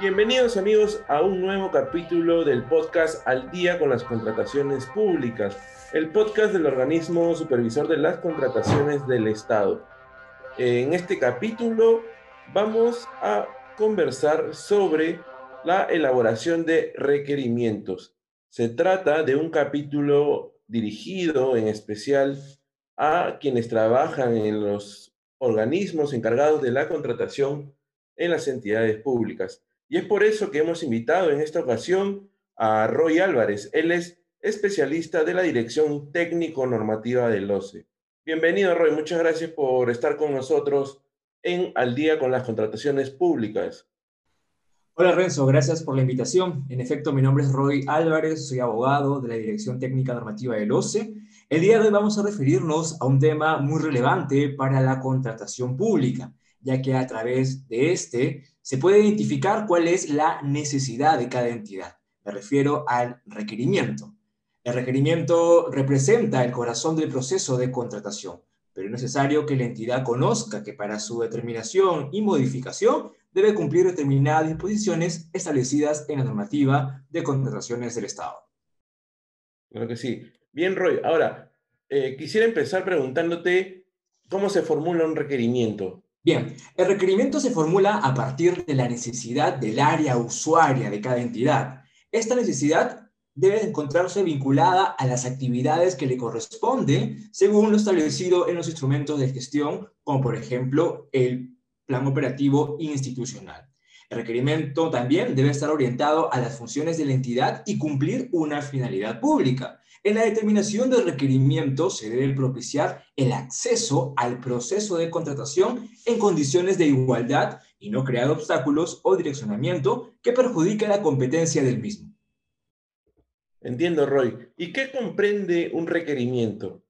Bienvenidos amigos a un nuevo capítulo del podcast Al día con las contrataciones públicas, el podcast del organismo supervisor de las contrataciones del Estado. En este capítulo vamos a conversar sobre la elaboración de requerimientos. Se trata de un capítulo dirigido en especial a quienes trabajan en los organismos encargados de la contratación en las entidades públicas. Y es por eso que hemos invitado en esta ocasión a Roy Álvarez. Él es especialista de la Dirección Técnico-Normativa del OCE. Bienvenido, Roy. Muchas gracias por estar con nosotros en Al día con las contrataciones públicas. Hola Renzo, gracias por la invitación. En efecto, mi nombre es Roy Álvarez, soy abogado de la Dirección Técnica Normativa del OCE. El día de hoy vamos a referirnos a un tema muy relevante para la contratación pública, ya que a través de este se puede identificar cuál es la necesidad de cada entidad. Me refiero al requerimiento. El requerimiento representa el corazón del proceso de contratación, pero es necesario que la entidad conozca que para su determinación y modificación debe cumplir determinadas disposiciones establecidas en la normativa de contrataciones del Estado. Claro que sí. Bien, Roy. Ahora, eh, quisiera empezar preguntándote cómo se formula un requerimiento. Bien, el requerimiento se formula a partir de la necesidad del área usuaria de cada entidad. Esta necesidad debe encontrarse vinculada a las actividades que le corresponden según lo establecido en los instrumentos de gestión, como por ejemplo el plan operativo institucional. El requerimiento también debe estar orientado a las funciones de la entidad y cumplir una finalidad pública. En la determinación del requerimiento se debe propiciar el acceso al proceso de contratación en condiciones de igualdad y no crear obstáculos o direccionamiento que perjudique la competencia del mismo. Entiendo, Roy. ¿Y qué comprende un requerimiento?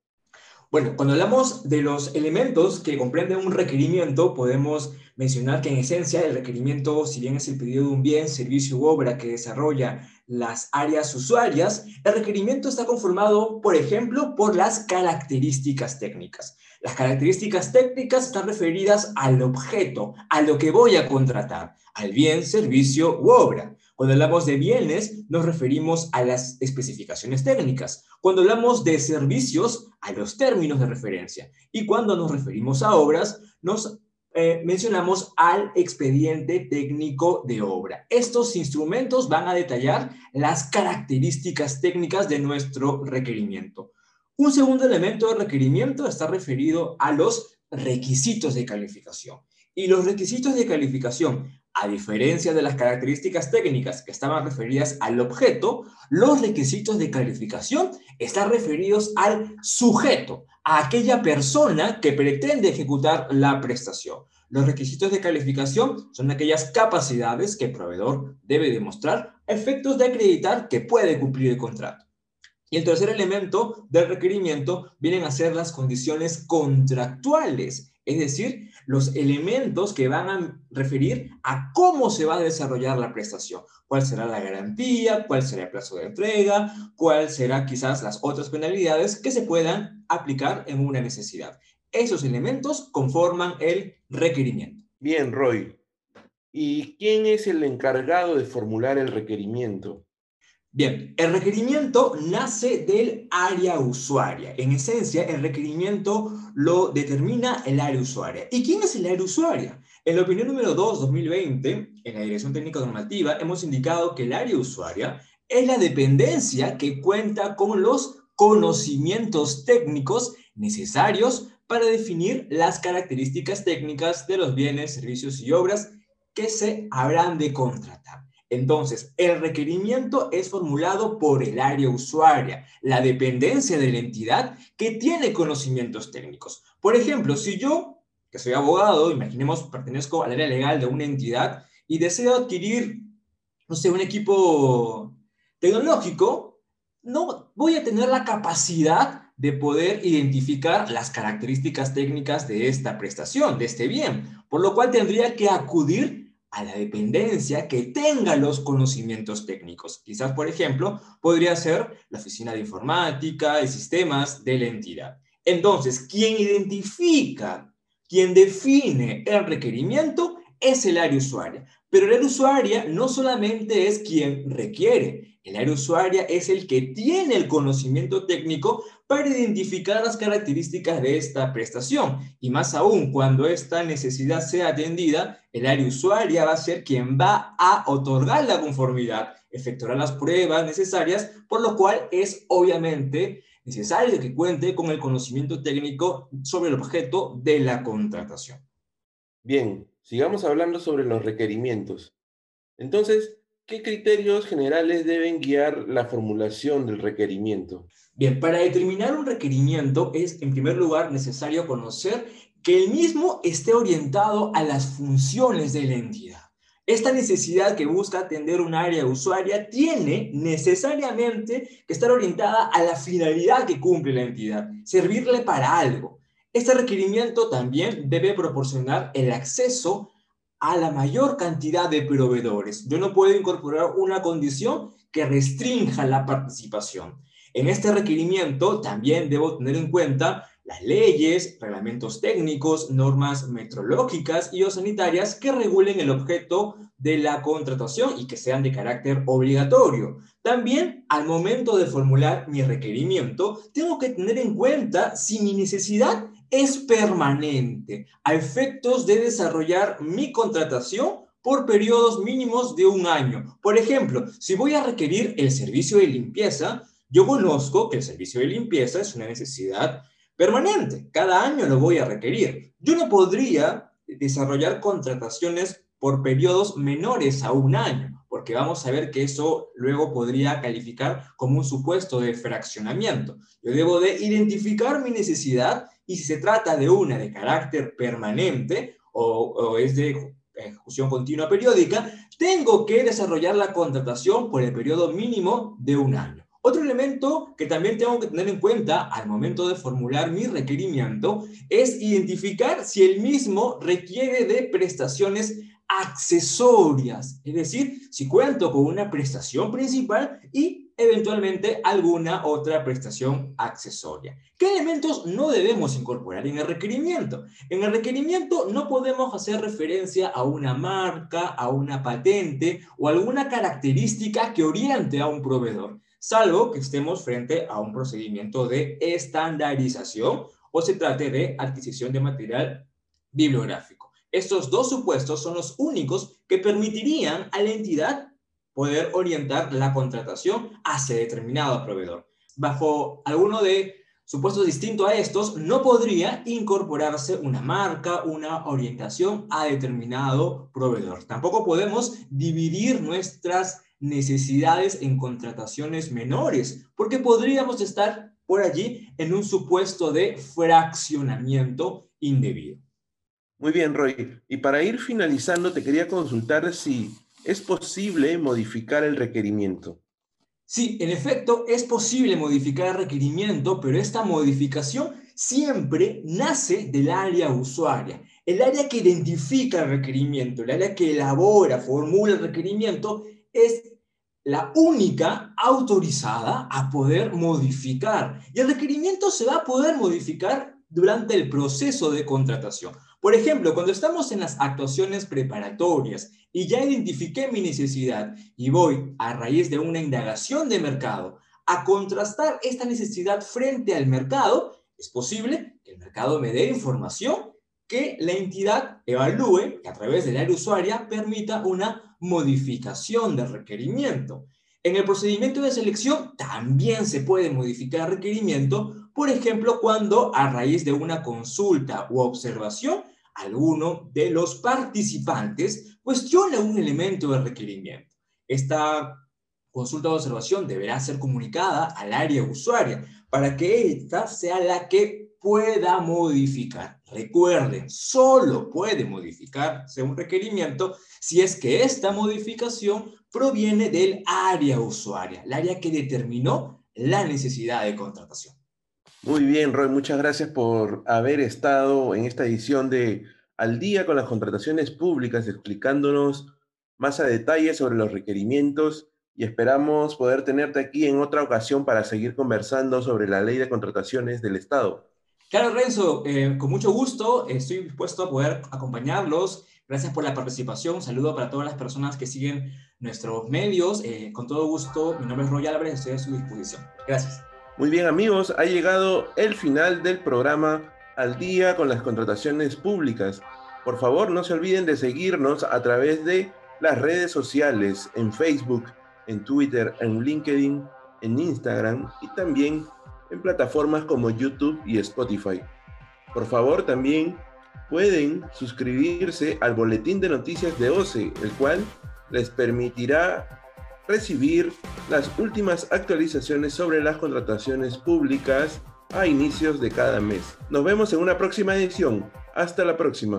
Bueno, cuando hablamos de los elementos que comprenden un requerimiento, podemos mencionar que en esencia el requerimiento, si bien es el pedido de un bien, servicio u obra que desarrolla las áreas usuarias, el requerimiento está conformado, por ejemplo, por las características técnicas. Las características técnicas están referidas al objeto, a lo que voy a contratar, al bien, servicio u obra. Cuando hablamos de bienes, nos referimos a las especificaciones técnicas. Cuando hablamos de servicios, a los términos de referencia. Y cuando nos referimos a obras, nos eh, mencionamos al expediente técnico de obra. Estos instrumentos van a detallar las características técnicas de nuestro requerimiento. Un segundo elemento de requerimiento está referido a los requisitos de calificación. Y los requisitos de calificación a diferencia de las características técnicas que estaban referidas al objeto, los requisitos de calificación están referidos al sujeto, a aquella persona que pretende ejecutar la prestación. Los requisitos de calificación son aquellas capacidades que el proveedor debe demostrar efectos de acreditar que puede cumplir el contrato. Y el tercer elemento del requerimiento vienen a ser las condiciones contractuales es decir, los elementos que van a referir a cómo se va a desarrollar la prestación, cuál será la garantía, cuál será el plazo de entrega, cuál será quizás las otras penalidades que se puedan aplicar en una necesidad. Esos elementos conforman el requerimiento. Bien, Roy. ¿Y quién es el encargado de formular el requerimiento? Bien, el requerimiento nace del área usuaria. En esencia, el requerimiento lo determina el área usuaria. ¿Y quién es el área usuaria? En la opinión número 2, 2020, en la Dirección Técnica Normativa, hemos indicado que el área usuaria es la dependencia que cuenta con los conocimientos técnicos necesarios para definir las características técnicas de los bienes, servicios y obras que se habrán de contratar. Entonces, el requerimiento es formulado por el área usuaria, la dependencia de la entidad que tiene conocimientos técnicos. Por ejemplo, si yo, que soy abogado, imaginemos, pertenezco al área legal de una entidad y deseo adquirir, no sé, un equipo tecnológico, no voy a tener la capacidad de poder identificar las características técnicas de esta prestación, de este bien, por lo cual tendría que acudir a la dependencia que tenga los conocimientos técnicos. Quizás, por ejemplo, podría ser la oficina de informática y sistemas de la entidad. Entonces, quien identifica, quien define el requerimiento es el área usuaria. Pero el área usuaria no solamente es quien requiere, el área usuaria es el que tiene el conocimiento técnico para identificar las características de esta prestación. Y más aún, cuando esta necesidad sea atendida, el área usuaria va a ser quien va a otorgar la conformidad, efectuará las pruebas necesarias, por lo cual es obviamente necesario que cuente con el conocimiento técnico sobre el objeto de la contratación. Bien, sigamos hablando sobre los requerimientos. Entonces, ¿qué criterios generales deben guiar la formulación del requerimiento? Bien, para determinar un requerimiento es, en primer lugar, necesario conocer que el mismo esté orientado a las funciones de la entidad. Esta necesidad que busca atender un área usuaria tiene necesariamente que estar orientada a la finalidad que cumple la entidad, servirle para algo. Este requerimiento también debe proporcionar el acceso a la mayor cantidad de proveedores. Yo no puedo incorporar una condición que restrinja la participación. En este requerimiento también debo tener en cuenta las leyes, reglamentos técnicos, normas metrológicas y o sanitarias que regulen el objeto de la contratación y que sean de carácter obligatorio. También, al momento de formular mi requerimiento, tengo que tener en cuenta si mi necesidad es permanente, a efectos de desarrollar mi contratación por periodos mínimos de un año. Por ejemplo, si voy a requerir el servicio de limpieza, yo conozco que el servicio de limpieza es una necesidad permanente. Cada año lo voy a requerir. Yo no podría desarrollar contrataciones por periodos menores a un año, porque vamos a ver que eso luego podría calificar como un supuesto de fraccionamiento. Yo debo de identificar mi necesidad y si se trata de una de carácter permanente o, o es de ejecución continua periódica, tengo que desarrollar la contratación por el periodo mínimo de un año. Otro elemento que también tengo que tener en cuenta al momento de formular mi requerimiento es identificar si el mismo requiere de prestaciones accesorias, es decir, si cuento con una prestación principal y eventualmente alguna otra prestación accesoria. ¿Qué elementos no debemos incorporar en el requerimiento? En el requerimiento no podemos hacer referencia a una marca, a una patente o alguna característica que oriente a un proveedor salvo que estemos frente a un procedimiento de estandarización o se trate de adquisición de material bibliográfico. Estos dos supuestos son los únicos que permitirían a la entidad poder orientar la contratación hacia determinado proveedor. Bajo alguno de supuestos distintos a estos, no podría incorporarse una marca, una orientación a determinado proveedor. Tampoco podemos dividir nuestras necesidades en contrataciones menores, porque podríamos estar por allí en un supuesto de fraccionamiento indebido. Muy bien, Roy. Y para ir finalizando, te quería consultar si es posible modificar el requerimiento. Sí, en efecto, es posible modificar el requerimiento, pero esta modificación siempre nace del área usuaria. El área que identifica el requerimiento, el área que elabora, formula el requerimiento, es la única autorizada a poder modificar. Y el requerimiento se va a poder modificar durante el proceso de contratación. Por ejemplo, cuando estamos en las actuaciones preparatorias y ya identifiqué mi necesidad y voy a raíz de una indagación de mercado a contrastar esta necesidad frente al mercado, es posible que el mercado me dé información que la entidad evalúe, que a través del área usuaria permita una modificación del requerimiento. En el procedimiento de selección también se puede modificar requerimiento, por ejemplo, cuando a raíz de una consulta u observación, alguno de los participantes cuestiona un elemento del requerimiento. Esta consulta o observación deberá ser comunicada al área usuaria para que ésta sea la que pueda modificar. Recuerden, solo puede modificarse un requerimiento si es que esta modificación proviene del área usuaria, el área que determinó la necesidad de contratación. Muy bien, Roy, muchas gracias por haber estado en esta edición de Al día con las contrataciones públicas, explicándonos más a detalle sobre los requerimientos y esperamos poder tenerte aquí en otra ocasión para seguir conversando sobre la ley de contrataciones del Estado. Claro, Renzo, eh, con mucho gusto estoy dispuesto a poder acompañarlos Gracias por la participación. Un saludo para todas las personas que siguen nuestros medios. Eh, con todo gusto, mi nombre es Roy Álvarez, estoy a su disposición. Gracias. Muy bien amigos, ha llegado el final del programa Al día con las contrataciones públicas. Por favor, no se olviden de seguirnos a través de las redes sociales, en Facebook, en Twitter, en LinkedIn, en Instagram y también en plataformas como YouTube y Spotify. Por favor, también pueden suscribirse al boletín de noticias de OCE, el cual les permitirá recibir las últimas actualizaciones sobre las contrataciones públicas a inicios de cada mes. Nos vemos en una próxima edición. Hasta la próxima.